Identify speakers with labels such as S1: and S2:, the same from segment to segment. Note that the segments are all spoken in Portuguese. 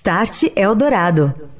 S1: Start Eldorado.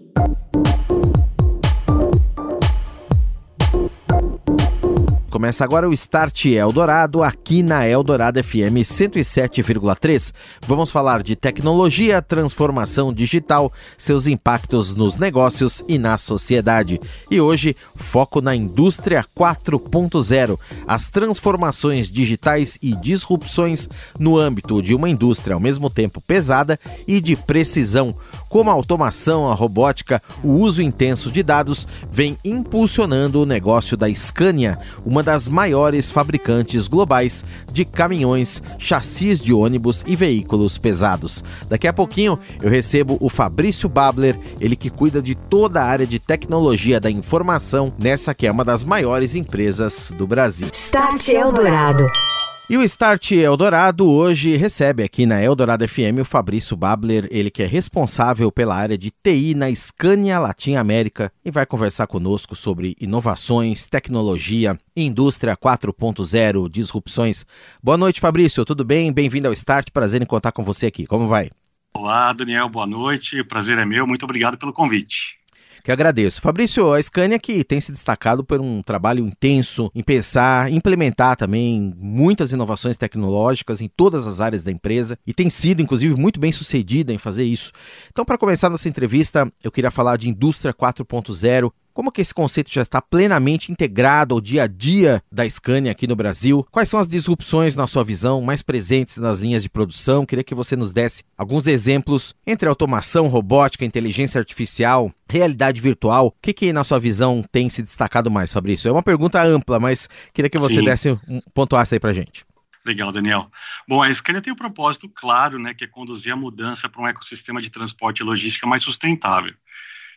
S2: Começa agora o Start Eldorado aqui na Eldorado FM 107,3. Vamos falar de tecnologia, transformação digital, seus impactos nos negócios e na sociedade. E hoje, foco na indústria 4.0, as transformações digitais e disrupções no âmbito de uma indústria ao mesmo tempo pesada e de precisão como a automação, a robótica, o uso intenso de dados vem impulsionando o negócio da Scania, uma das maiores fabricantes globais de caminhões, chassis de ônibus e veículos pesados. Daqui a pouquinho eu recebo o Fabrício Babler, ele que cuida de toda a área de tecnologia da informação nessa que é uma das maiores empresas do Brasil.
S1: Start Eldorado.
S2: E o Start Eldorado hoje recebe aqui na Eldorado FM o Fabrício Babler, ele que é responsável pela área de TI na Scania Latin América e vai conversar conosco sobre inovações, tecnologia, indústria 4.0, disrupções. Boa noite, Fabrício, tudo bem? Bem-vindo ao Start, prazer em contar com você aqui. Como vai?
S3: Olá, Daniel, boa noite. O prazer é meu. Muito obrigado pelo convite
S2: que agradeço. Fabrício, a Scania que tem se destacado por um trabalho intenso em pensar, implementar também muitas inovações tecnológicas em todas as áreas da empresa e tem sido, inclusive, muito bem sucedida em fazer isso. Então, para começar nossa entrevista, eu queria falar de indústria 4.0, como que esse conceito já está plenamente integrado ao dia a dia da Scania aqui no Brasil? Quais são as disrupções, na sua visão, mais presentes nas linhas de produção? Queria que você nos desse alguns exemplos entre automação, robótica, inteligência artificial, realidade virtual. O que, que na sua visão, tem se destacado mais, Fabrício? É uma pergunta ampla, mas queria que você Sim. desse um pontuasse aí para gente.
S3: Legal, Daniel. Bom, a Scania tem um propósito claro, né, que é conduzir a mudança para um ecossistema de transporte e logística mais sustentável.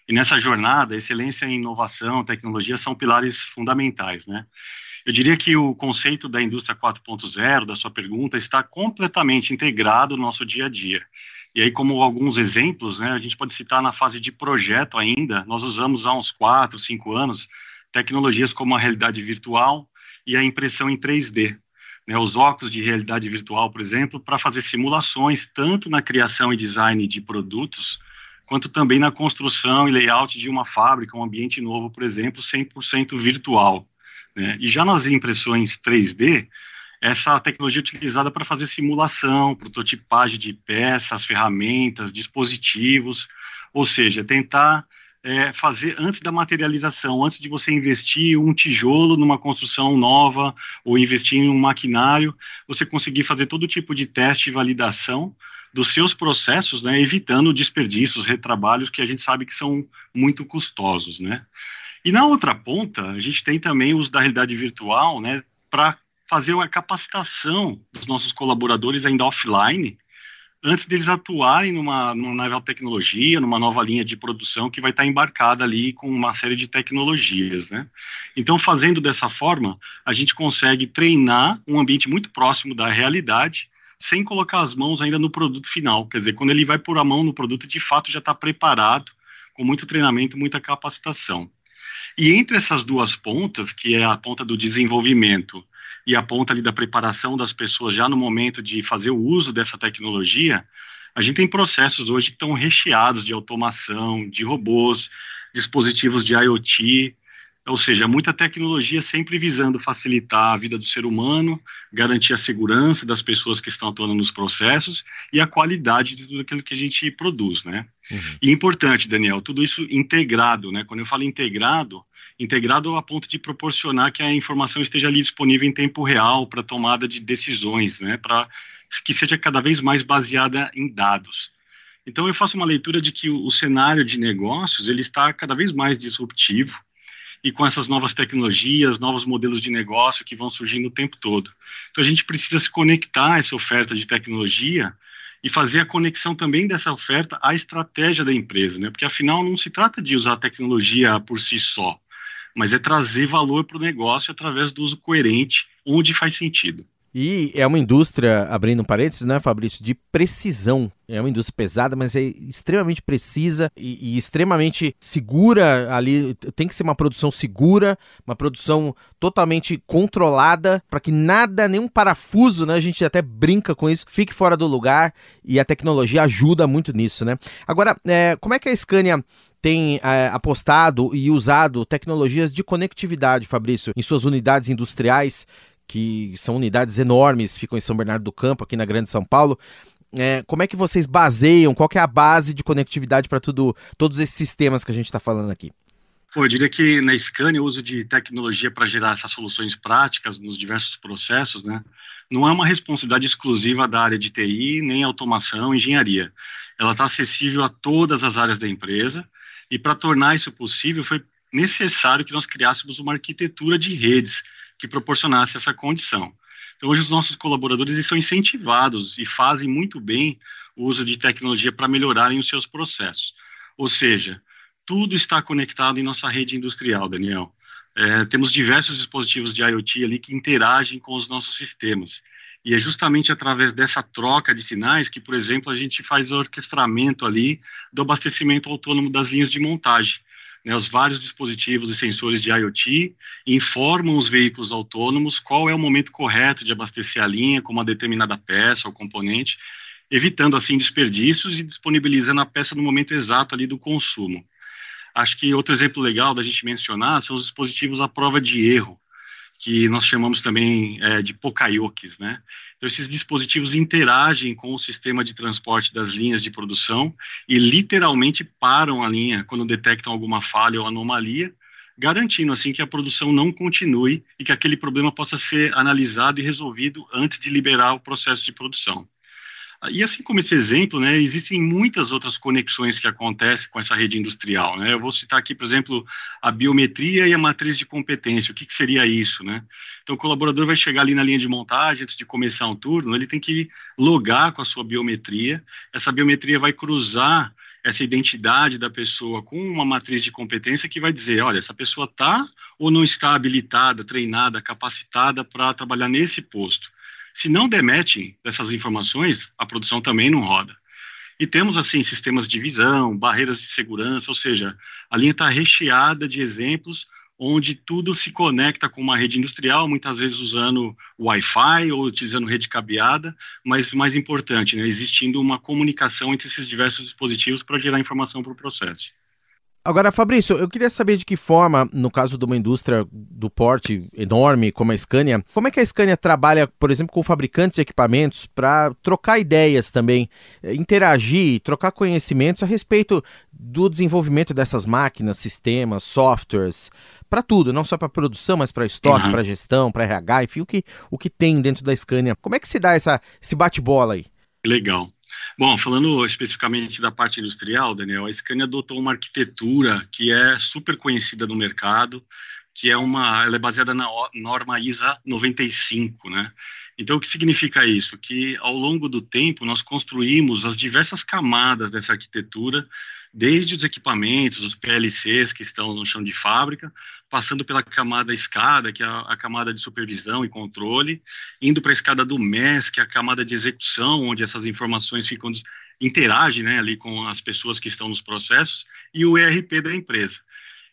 S3: E nessa jornada, excelência em inovação, tecnologia são pilares fundamentais, né? Eu diria que o conceito da indústria 4.0, da sua pergunta, está completamente integrado no nosso dia a dia. E aí, como alguns exemplos, né, a gente pode citar na fase de projeto ainda, nós usamos há uns 4, 5 anos tecnologias como a realidade virtual e a impressão em 3D. Né, os óculos de realidade virtual, por exemplo, para fazer simulações tanto na criação e design de produtos, quanto também na construção e layout de uma fábrica, um ambiente novo, por exemplo, 100% virtual. Né? E já nas impressões 3D, essa tecnologia é utilizada para fazer simulação, prototipagem de peças, ferramentas, dispositivos, ou seja, tentar é, fazer antes da materialização, antes de você investir um tijolo numa construção nova ou investir em um maquinário, você conseguir fazer todo tipo de teste e validação dos seus processos, né, evitando desperdícios, retrabalhos que a gente sabe que são muito custosos, né. E na outra ponta, a gente tem também o uso da realidade virtual, né, para fazer uma capacitação dos nossos colaboradores ainda offline, antes deles atuarem numa, numa nova tecnologia, numa nova linha de produção que vai estar embarcada ali com uma série de tecnologias, né? Então, fazendo dessa forma, a gente consegue treinar um ambiente muito próximo da realidade sem colocar as mãos ainda no produto final. Quer dizer, quando ele vai pôr a mão no produto, de fato já está preparado, com muito treinamento, muita capacitação. E entre essas duas pontas, que é a ponta do desenvolvimento e a ponta ali da preparação das pessoas já no momento de fazer o uso dessa tecnologia, a gente tem processos hoje que estão recheados de automação, de robôs, dispositivos de IoT, ou seja, muita tecnologia sempre visando facilitar a vida do ser humano, garantir a segurança das pessoas que estão atuando nos processos e a qualidade de tudo aquilo que a gente produz, né? Uhum. E importante, Daniel, tudo isso integrado, né? Quando eu falo integrado, integrado a ponto de proporcionar que a informação esteja ali disponível em tempo real para tomada de decisões, né? Para que seja cada vez mais baseada em dados. Então eu faço uma leitura de que o, o cenário de negócios ele está cada vez mais disruptivo e com essas novas tecnologias, novos modelos de negócio que vão surgindo o tempo todo. Então a gente precisa se conectar a essa oferta de tecnologia e fazer a conexão também dessa oferta à estratégia da empresa, né? Porque afinal não se trata de usar a tecnologia por si só, mas é trazer valor para o negócio através do uso coerente onde faz sentido.
S2: E é uma indústria, abrindo um parênteses, né, Fabrício, de precisão. É uma indústria pesada, mas é extremamente precisa e, e, extremamente segura ali. Tem que ser uma produção segura, uma produção totalmente controlada, para que nada, nenhum parafuso, né? A gente até brinca com isso, fique fora do lugar e a tecnologia ajuda muito nisso, né? Agora, é, como é que a Scania tem é, apostado e usado tecnologias de conectividade, Fabrício, em suas unidades industriais que são unidades enormes, ficam em São Bernardo do Campo, aqui na Grande São Paulo. É, como é que vocês baseiam? Qual é a base de conectividade para todos esses sistemas que a gente está falando aqui?
S3: Pô, eu diria que na Scania o uso de tecnologia para gerar essas soluções práticas nos diversos processos, né, não é uma responsabilidade exclusiva da área de TI, nem automação, engenharia. Ela está acessível a todas as áreas da empresa e para tornar isso possível foi necessário que nós criássemos uma arquitetura de redes que proporcionasse essa condição. Então, hoje, os nossos colaboradores são incentivados e fazem muito bem o uso de tecnologia para melhorarem os seus processos. Ou seja, tudo está conectado em nossa rede industrial, Daniel. É, temos diversos dispositivos de IoT ali que interagem com os nossos sistemas. E é justamente através dessa troca de sinais que, por exemplo, a gente faz o orquestramento ali do abastecimento autônomo das linhas de montagem né, os vários dispositivos e sensores de IoT informam os veículos autônomos qual é o momento correto de abastecer a linha com uma determinada peça ou componente, evitando assim desperdícios e disponibilizando a peça no momento exato ali do consumo. Acho que outro exemplo legal da gente mencionar são os dispositivos à prova de erro, que nós chamamos também é, de pokayokis, né? Então, esses dispositivos interagem com o sistema de transporte das linhas de produção e literalmente param a linha quando detectam alguma falha ou anomalia, garantindo assim que a produção não continue e que aquele problema possa ser analisado e resolvido antes de liberar o processo de produção. E assim como esse exemplo, né, existem muitas outras conexões que acontecem com essa rede industrial. Né? Eu vou citar aqui, por exemplo, a biometria e a matriz de competência. O que, que seria isso? Né? Então, o colaborador vai chegar ali na linha de montagem, antes de começar um turno, ele tem que logar com a sua biometria. Essa biometria vai cruzar essa identidade da pessoa com uma matriz de competência que vai dizer, olha, essa pessoa está ou não está habilitada, treinada, capacitada para trabalhar nesse posto. Se não demetem dessas informações, a produção também não roda. E temos, assim, sistemas de visão, barreiras de segurança, ou seja, a linha está recheada de exemplos onde tudo se conecta com uma rede industrial, muitas vezes usando Wi-Fi ou utilizando rede cabeada, mas mais importante, né, existindo uma comunicação entre esses diversos dispositivos para gerar informação para o processo.
S2: Agora, Fabrício, eu queria saber de que forma, no caso de uma indústria do porte enorme como a Scania, como é que a Scania trabalha, por exemplo, com fabricantes de equipamentos para trocar ideias também, eh, interagir, trocar conhecimentos a respeito do desenvolvimento dessas máquinas, sistemas, softwares, para tudo, não só para produção, mas para estoque, uhum. para gestão, para RH, enfim, o que, o que tem dentro da Scania. Como é que se dá essa, esse bate-bola aí?
S3: Legal. Bom, falando especificamente da parte industrial, Daniel, a Scania adotou uma arquitetura que é super conhecida no mercado, que é uma, ela é baseada na norma ISA 95, né? Então, o que significa isso? Que ao longo do tempo nós construímos as diversas camadas dessa arquitetura, desde os equipamentos, os PLCs que estão no chão de fábrica, passando pela camada escada, que é a, camada de supervisão e controle, indo para a escada do MES, que é a camada de execução, onde essas informações ficam interagem né, ali com as pessoas que estão nos processos, e o ERP da empresa.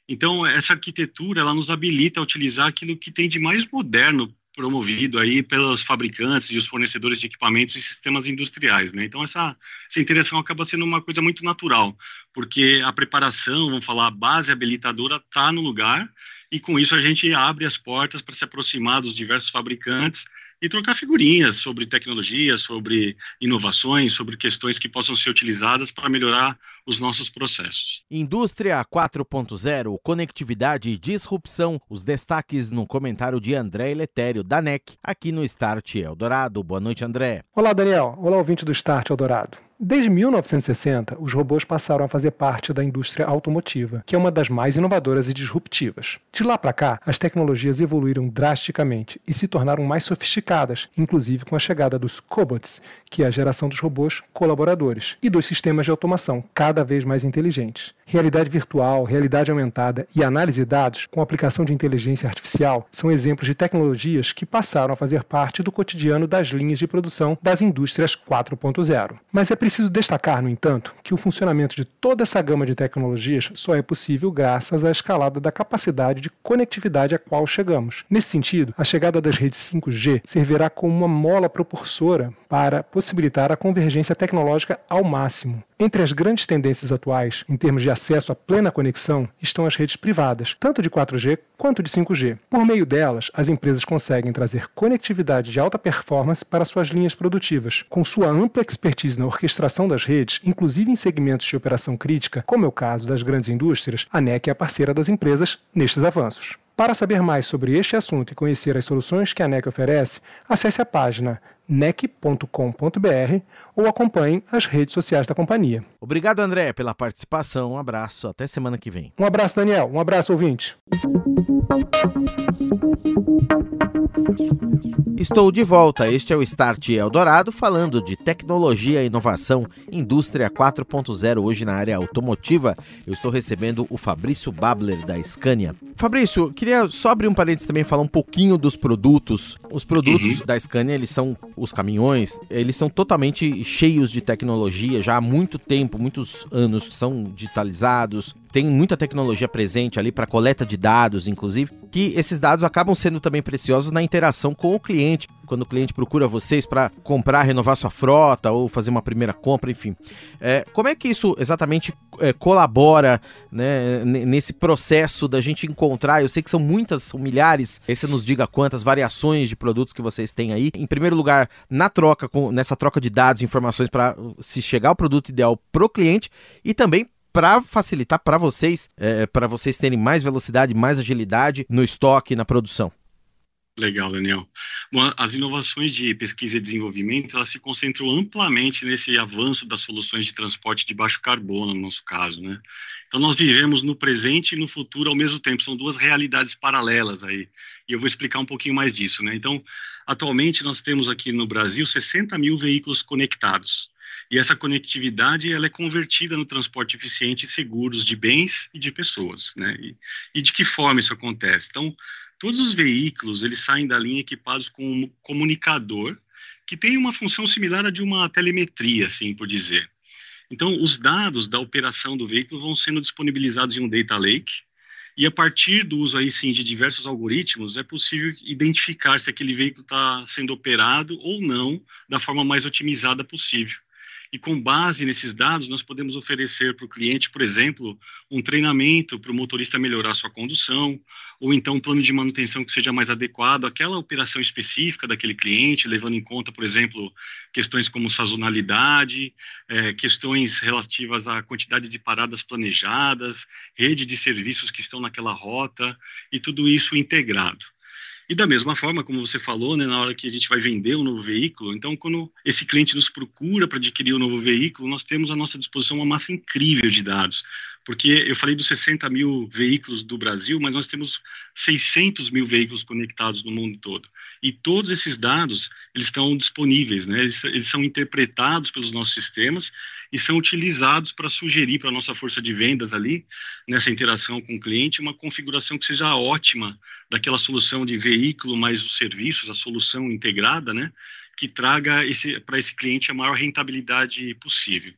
S3: Então, essa arquitetura, ela nos habilita a utilizar aquilo que tem de mais moderno promovido aí pelos fabricantes e os fornecedores de equipamentos e sistemas industriais, né? Então essa, essa interação acaba sendo uma coisa muito natural, porque a preparação, vamos falar, a base habilitadora está no lugar e com isso a gente abre as portas para se aproximar dos diversos fabricantes e trocar figurinhas sobre tecnologia, sobre inovações, sobre questões que possam ser utilizadas para melhorar os nossos processos.
S2: Indústria 4.0, conectividade e disrupção, os destaques no comentário de André Letério, da NEC, aqui no Start Eldorado. Boa noite, André.
S4: Olá, Daniel. Olá, ouvinte do Start Eldorado. Desde 1960, os robôs passaram a fazer parte da indústria automotiva, que é uma das mais inovadoras e disruptivas. De lá para cá, as tecnologias evoluíram drasticamente e se tornaram mais sofisticadas, inclusive com a chegada dos cobots, que é a geração dos robôs colaboradores, e dos sistemas de automação cada vez mais inteligentes. Realidade virtual, realidade aumentada e análise de dados com aplicação de inteligência artificial são exemplos de tecnologias que passaram a fazer parte do cotidiano das linhas de produção das indústrias 4.0. Mas é preciso destacar, no entanto, que o funcionamento de toda essa gama de tecnologias só é possível graças à escalada da capacidade de conectividade a qual chegamos. Nesse sentido, a chegada das redes 5G servirá como uma mola propulsora para possibilitar a convergência tecnológica ao máximo. Entre as grandes tendências atuais, em termos de acesso à plena conexão, estão as redes privadas, tanto de 4G quanto de 5G. Por meio delas, as empresas conseguem trazer conectividade de alta performance para suas linhas produtivas. Com sua ampla expertise na orquestração das redes, inclusive em segmentos de operação crítica, como é o caso das grandes indústrias, a NEC é a parceira das empresas nestes avanços. Para saber mais sobre este assunto e conhecer as soluções que a NEC oferece, acesse a página nec.com.br ou acompanhe as redes sociais da companhia.
S2: Obrigado, André, pela participação. Um abraço. Até semana que vem.
S4: Um abraço, Daniel. Um abraço, ouvinte.
S2: Estou de volta. Este é o Start Eldorado falando de tecnologia, inovação, indústria 4.0 hoje na área automotiva. Eu estou recebendo o Fabrício Babler da Scania. Fabrício, queria só abrir um parênteses também falar um pouquinho dos produtos. Os produtos uhum. da Scania, eles são os caminhões, eles são totalmente cheios de tecnologia já há muito tempo, muitos anos são digitalizados, tem muita tecnologia presente ali para coleta de dados, inclusive, que esses dados acabam sendo também preciosos na interação com o cliente, quando o cliente procura vocês para comprar, renovar sua frota ou fazer uma primeira compra, enfim. É, como é que isso exatamente é, colabora né, nesse processo da gente encontrar? Eu sei que são muitas, são milhares, aí você nos diga quantas variações de produtos que vocês têm aí. Em primeiro lugar, na troca, com, nessa troca de dados e informações para se chegar ao produto ideal para o cliente e também para facilitar para vocês, é, para vocês terem mais velocidade, mais agilidade no estoque, na produção.
S3: Legal, Daniel. Bom, as inovações de pesquisa e desenvolvimento, elas se concentram amplamente nesse avanço das soluções de transporte de baixo carbono, no nosso caso, né? Então, nós vivemos no presente e no futuro ao mesmo tempo, são duas realidades paralelas aí, e eu vou explicar um pouquinho mais disso, né? Então, atualmente, nós temos aqui no Brasil 60 mil veículos conectados, e essa conectividade ela é convertida no transporte eficiente e seguros de bens e de pessoas, né? E, e, de que forma isso acontece? Então, todos os veículos eles saem da linha equipados com um comunicador que tem uma função similar à de uma telemetria, assim por dizer. Então, os dados da operação do veículo vão sendo disponibilizados em um data lake e a partir do uso aí sim de diversos algoritmos é possível identificar se aquele veículo está sendo operado ou não da forma mais otimizada possível. E com base nesses dados, nós podemos oferecer para o cliente, por exemplo, um treinamento para o motorista melhorar sua condução, ou então um plano de manutenção que seja mais adequado àquela operação específica daquele cliente, levando em conta, por exemplo, questões como sazonalidade, é, questões relativas à quantidade de paradas planejadas, rede de serviços que estão naquela rota, e tudo isso integrado. E da mesma forma, como você falou, né, na hora que a gente vai vender um novo veículo, então quando esse cliente nos procura para adquirir um novo veículo, nós temos à nossa disposição uma massa incrível de dados, porque eu falei dos 60 mil veículos do Brasil, mas nós temos 600 mil veículos conectados no mundo todo. E todos esses dados, eles estão disponíveis, né? eles, eles são interpretados pelos nossos sistemas e são utilizados para sugerir para a nossa força de vendas ali, nessa interação com o cliente, uma configuração que seja ótima daquela solução de veículo mais os serviços, a solução integrada, né, que traga para esse cliente a maior rentabilidade possível.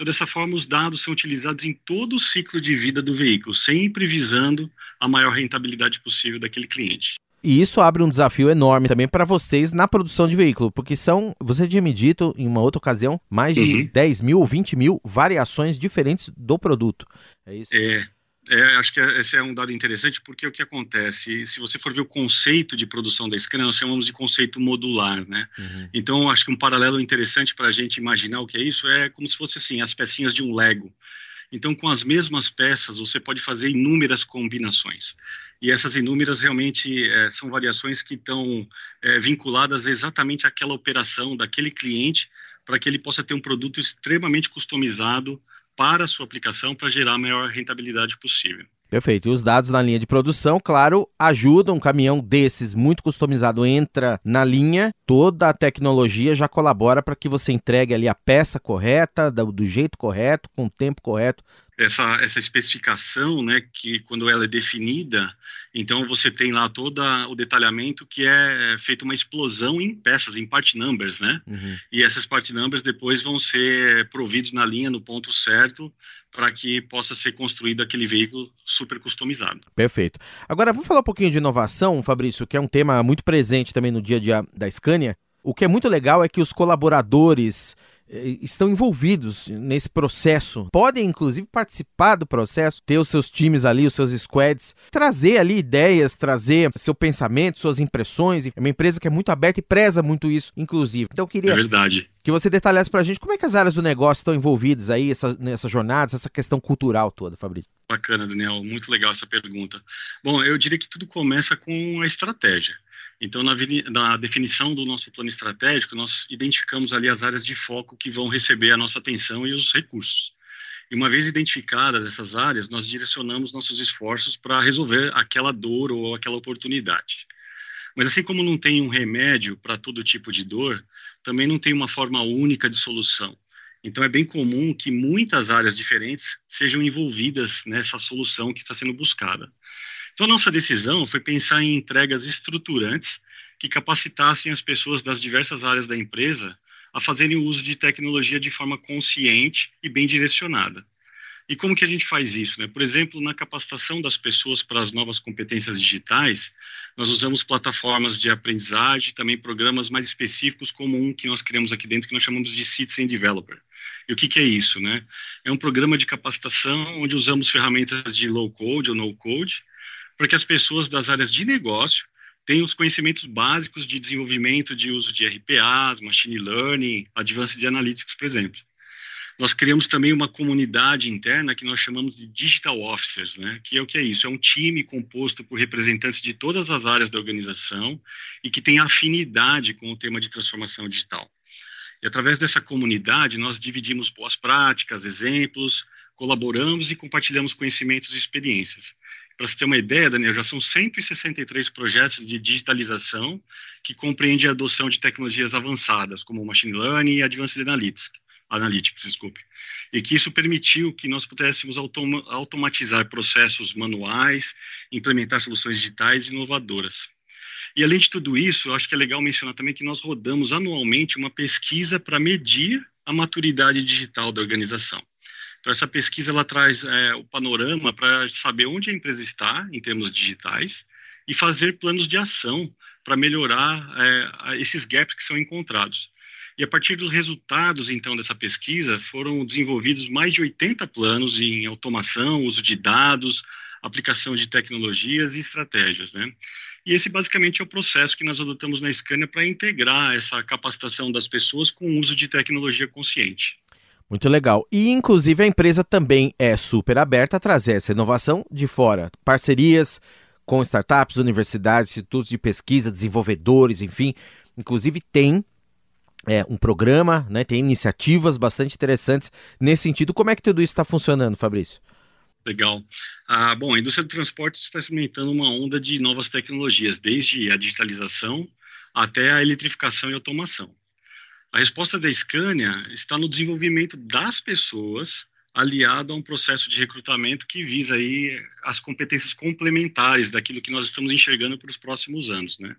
S3: Então, dessa forma, os dados são utilizados em todo o ciclo de vida do veículo, sempre visando a maior rentabilidade possível daquele cliente.
S2: E isso abre um desafio enorme também para vocês na produção de veículo, porque são, você tinha me dito em uma outra ocasião, mais de uhum. 10 mil ou 20 mil variações diferentes do produto. É isso?
S3: É. É, acho que esse é um dado interessante porque o que acontece, se você for ver o conceito de produção da Scania, nós chamamos de conceito modular, né? Uhum. Então, acho que um paralelo interessante para a gente imaginar o que é isso é como se fosse assim, as pecinhas de um Lego. Então, com as mesmas peças, você pode fazer inúmeras combinações e essas inúmeras realmente é, são variações que estão é, vinculadas exatamente àquela operação daquele cliente para que ele possa ter um produto extremamente customizado para a sua aplicação para gerar a maior rentabilidade possível.
S2: Perfeito. E os dados na linha de produção, claro, ajudam. Um caminhão desses, muito customizado, entra na linha, toda a tecnologia já colabora para que você entregue ali a peça correta, do, jeito correto, com o tempo correto.
S3: Essa, essa especificação, né, que quando ela é definida, então você tem lá todo o detalhamento que é feito uma explosão em peças, em part numbers, né? Uhum. E essas part numbers depois vão ser providos na linha no ponto certo para que possa ser construído aquele veículo super customizado.
S2: Perfeito. Agora, vamos falar um pouquinho de inovação, Fabrício, que é um tema muito presente também no dia a dia da Scania. O que é muito legal é que os colaboradores estão envolvidos nesse processo, podem inclusive participar do processo, ter os seus times ali, os seus squads, trazer ali ideias, trazer seu pensamento, suas impressões. É uma empresa que é muito aberta e preza muito isso, inclusive. Então eu queria
S3: é verdade.
S2: que você detalhasse para a gente como é que as áreas do negócio estão envolvidas aí essa, nessa jornada, essa questão cultural toda, Fabrício.
S3: Bacana, Daniel, muito legal essa pergunta. Bom, eu diria que tudo começa com a estratégia. Então, na, na, definição do nosso plano estratégico, nós identificamos ali as áreas de foco que vão receber a nossa atenção e os recursos. E uma vez identificadas essas áreas, nós direcionamos nossos esforços para resolver aquela dor ou aquela oportunidade. Mas assim como não tem um remédio para todo tipo de dor, também não tem uma forma única de solução. Então é bem comum que muitas áreas diferentes sejam envolvidas nessa solução que está sendo buscada. Então, nossa decisão foi pensar em entregas estruturantes que capacitassem as pessoas das diversas áreas da empresa a fazerem uso de tecnologia de forma consciente e bem direcionada. E como que a gente faz isso? Né? Por exemplo, na capacitação das pessoas para as novas competências digitais, nós usamos plataformas de aprendizagem, também programas mais específicos, como um que nós criamos aqui dentro, que nós chamamos de Citizen Developer. E o que, que é isso? Né? É um programa de capacitação onde usamos ferramentas de low-code ou no-code para que as pessoas das áreas de negócio tenham os conhecimentos básicos de desenvolvimento de uso de RPAs, Machine Learning, Advanced Analytics, por exemplo. Nós criamos também uma comunidade interna que nós chamamos de Digital Officers, né? que é o que é isso? É um time composto por representantes de todas as áreas da organização e que tem afinidade com o tema de transformação digital. E através dessa comunidade, nós dividimos boas práticas, exemplos, colaboramos e compartilhamos conhecimentos e experiências. Para você ter uma ideia, Daniel, já são 163 projetos de digitalização que compreendem a adoção de tecnologias avançadas, como Machine Learning e Advanced Analytics, Analytics, desculpe. E que isso permitiu que nós pudéssemos automa automatizar processos manuais, implementar soluções digitais inovadoras. E além de tudo isso, eu acho que é legal mencionar também que nós rodamos anualmente uma pesquisa para medir a maturidade digital da organização. Então, essa pesquisa ela traz é, o panorama para saber onde a empresa está em termos digitais e fazer planos de ação para melhorar é, esses gaps que são encontrados. E a partir dos resultados, então, dessa pesquisa, foram desenvolvidos mais de 80 planos em automação, uso de dados, aplicação de tecnologias e estratégias, né? E esse basicamente é o processo que nós adotamos na Scania para integrar essa capacitação das pessoas com o uso de tecnologia consciente.
S2: Muito legal. E, inclusive, a empresa também é super aberta a trazer essa inovação de fora. Parcerias com startups, universidades, institutos de pesquisa, desenvolvedores, enfim. Inclusive, tem é, um programa, né, tem iniciativas bastante interessantes nesse sentido. Como é que tudo isso está funcionando, Fabrício?
S3: Legal. Ah, bom, a indústria do transporte está experimentando uma onda de novas tecnologias, desde a digitalização até a eletrificação e automação. A resposta da Scania está no desenvolvimento das pessoas aliado a um processo de recrutamento que visa aí as competências complementares daquilo que nós estamos enxergando para os próximos anos, né?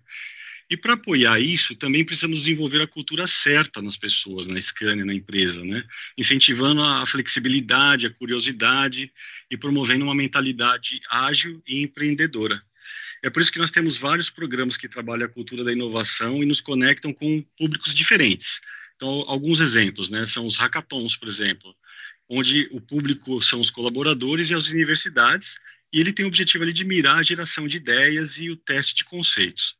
S3: E para apoiar isso, também precisamos desenvolver a cultura certa nas pessoas, na Scania, na empresa, né? Incentivando a flexibilidade, a curiosidade e promovendo uma mentalidade ágil e empreendedora. É por isso que nós temos vários programas que trabalham a cultura da inovação e nos conectam com públicos diferentes. Então, alguns exemplos, né, são os hackathons, por exemplo, onde o público são os colaboradores e as universidades, e ele tem o objetivo ali de mirar a geração de ideias e o teste de conceitos.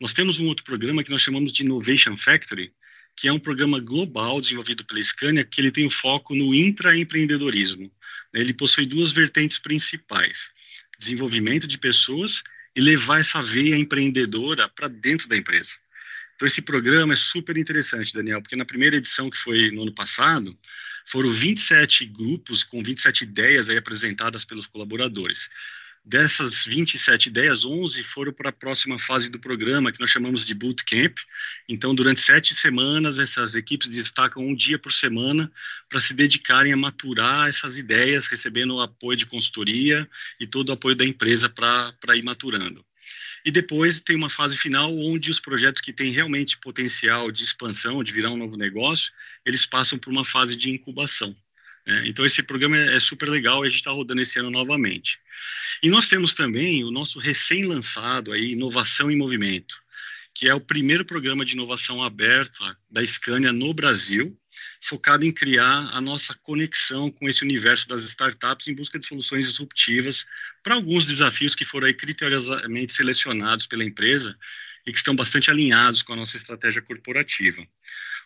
S3: Nós temos um outro programa que nós chamamos de Innovation Factory, que é um programa global desenvolvido pela Scania, que ele tem o foco no intraempreendedorismo. Ele possui duas vertentes principais: desenvolvimento de pessoas e levar essa veia empreendedora para dentro da empresa. Então, esse programa é super interessante, Daniel, porque na primeira edição, que foi no ano passado, foram 27 grupos com 27 ideias aí apresentadas pelos colaboradores. Dessas 27 ideias, 11 foram para a próxima fase do programa, que nós chamamos de Bootcamp. Então, durante sete semanas, essas equipes destacam um dia por semana para se dedicarem a maturar essas ideias, recebendo o apoio de consultoria e todo o apoio da empresa para ir maturando. E depois tem uma fase final onde os projetos que têm realmente potencial de expansão, de virar um novo negócio, eles passam por uma fase de incubação. Né? Então, esse programa é, é super legal e a gente está rodando esse ano novamente. E nós temos também o nosso recém-lançado Inovação em Movimento, que é o primeiro programa de inovação aberta da Scania no Brasil, focado em criar a nossa conexão com esse universo das startups em busca de soluções disruptivas para alguns desafios que foram aí criteriosamente selecionados pela empresa e que estão bastante alinhados com a nossa estratégia corporativa.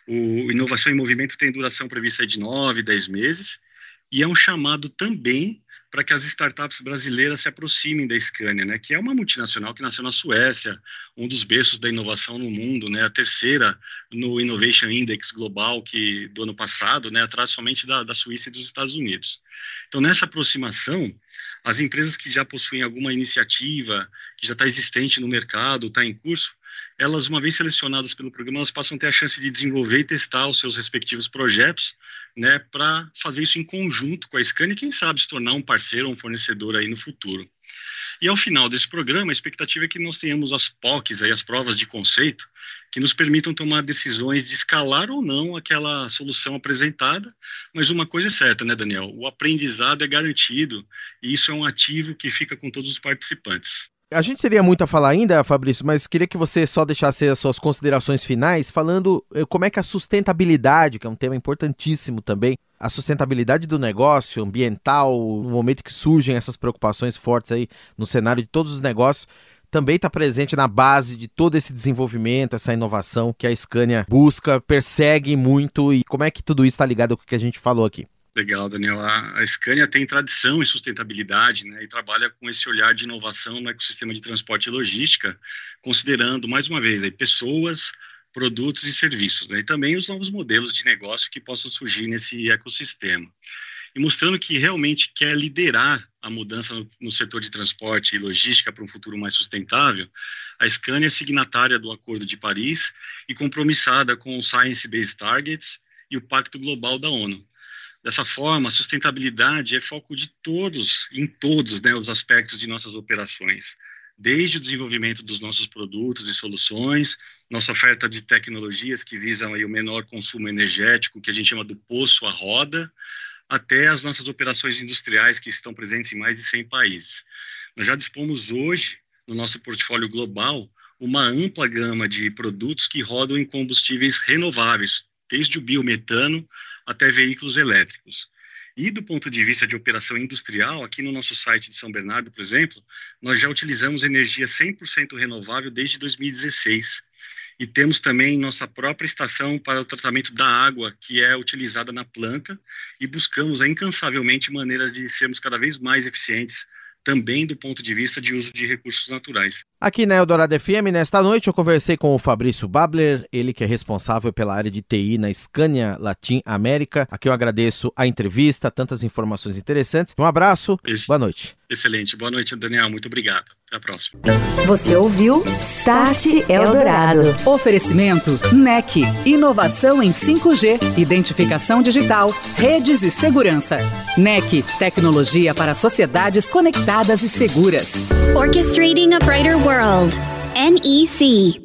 S3: O Inovação em Movimento tem duração prevista de 9, 10 meses e é um chamado também para que as startups brasileiras se aproximem da Scania, né, que é uma multinacional que nasceu na Suécia, um dos berços da inovação no mundo, né, a terceira no Innovation Index global que do ano passado, né, atrás somente da, da Suíça e dos Estados Unidos. Então, nessa aproximação, as empresas que já possuem alguma iniciativa, que já está existente no mercado, está em curso, elas, uma vez selecionadas pelo programa, elas passam a ter a chance de desenvolver e testar os seus respectivos projetos, né, para fazer isso em conjunto com a Scania e, quem sabe, se tornar um parceiro ou um fornecedor aí no futuro. E ao final desse programa, a expectativa é que nós tenhamos as POCs, aí, as provas de conceito, que nos permitam tomar decisões de escalar ou não aquela solução apresentada. Mas uma coisa é certa, né, Daniel? O aprendizado é garantido e isso é um ativo que fica com todos os participantes.
S2: A gente teria muito a falar ainda, Fabrício, mas queria que você só deixasse as suas considerações finais, falando eh, como é que a sustentabilidade, que é um tema importantíssimo também, a sustentabilidade do negócio ambiental, no momento que surgem essas preocupações fortes aí no cenário de todos os negócios, também está presente na base de todo esse desenvolvimento, essa inovação que a Scania busca, persegue muito e como é que tudo isso está ligado com o que a gente falou aqui?
S3: Legal, Daniel. A, a Scania tem tradição em sustentabilidade né, e trabalha com esse olhar de inovação no ecossistema de transporte e logística, considerando, mais uma vez, aí, pessoas, produtos e serviços, né, e também os novos modelos de negócio que possam surgir nesse ecossistema. E mostrando que realmente quer liderar a mudança no, no setor de transporte e logística para um futuro mais sustentável, a Scania é signatária do Acordo de Paris e compromissada com o Science Based Targets e o Pacto Global da ONU Dessa forma, sustentabilidade é foco de todos, em todos né, os aspectos de nossas operações, desde o desenvolvimento dos nossos produtos e soluções, nossa oferta de tecnologias que visam aí o menor consumo energético, que a gente chama do poço à roda, até as nossas operações industriais que estão presentes em mais de 100 países. Nós já dispomos hoje, no nosso portfólio global, uma ampla gama de produtos que rodam em combustíveis renováveis, desde o biometano até veículos elétricos. E do ponto de vista de operação industrial, aqui no nosso site de São Bernardo, por exemplo, nós já utilizamos energia 100% renovável desde 2016. E temos também nossa própria estação para o tratamento da água, que é utilizada na planta, e buscamos incansavelmente maneiras de sermos cada vez mais eficientes também do ponto de vista de uso de recursos naturais.
S2: Aqui na Eldorado FM, nesta noite, eu conversei com o Fabrício Babler, ele que é responsável pela área de TI na Scania Latin América. Aqui eu agradeço a entrevista, tantas informações interessantes. Um abraço, Esse... boa noite.
S3: Excelente, boa noite, Daniel, muito obrigado. Até a próxima.
S1: Você ouviu Start Eldorado.
S5: Oferecimento NEC, inovação em 5G, identificação digital, redes e segurança. NEC, tecnologia para sociedades conectadas e seguras.
S6: Orchestrating a Brighter World. NEC.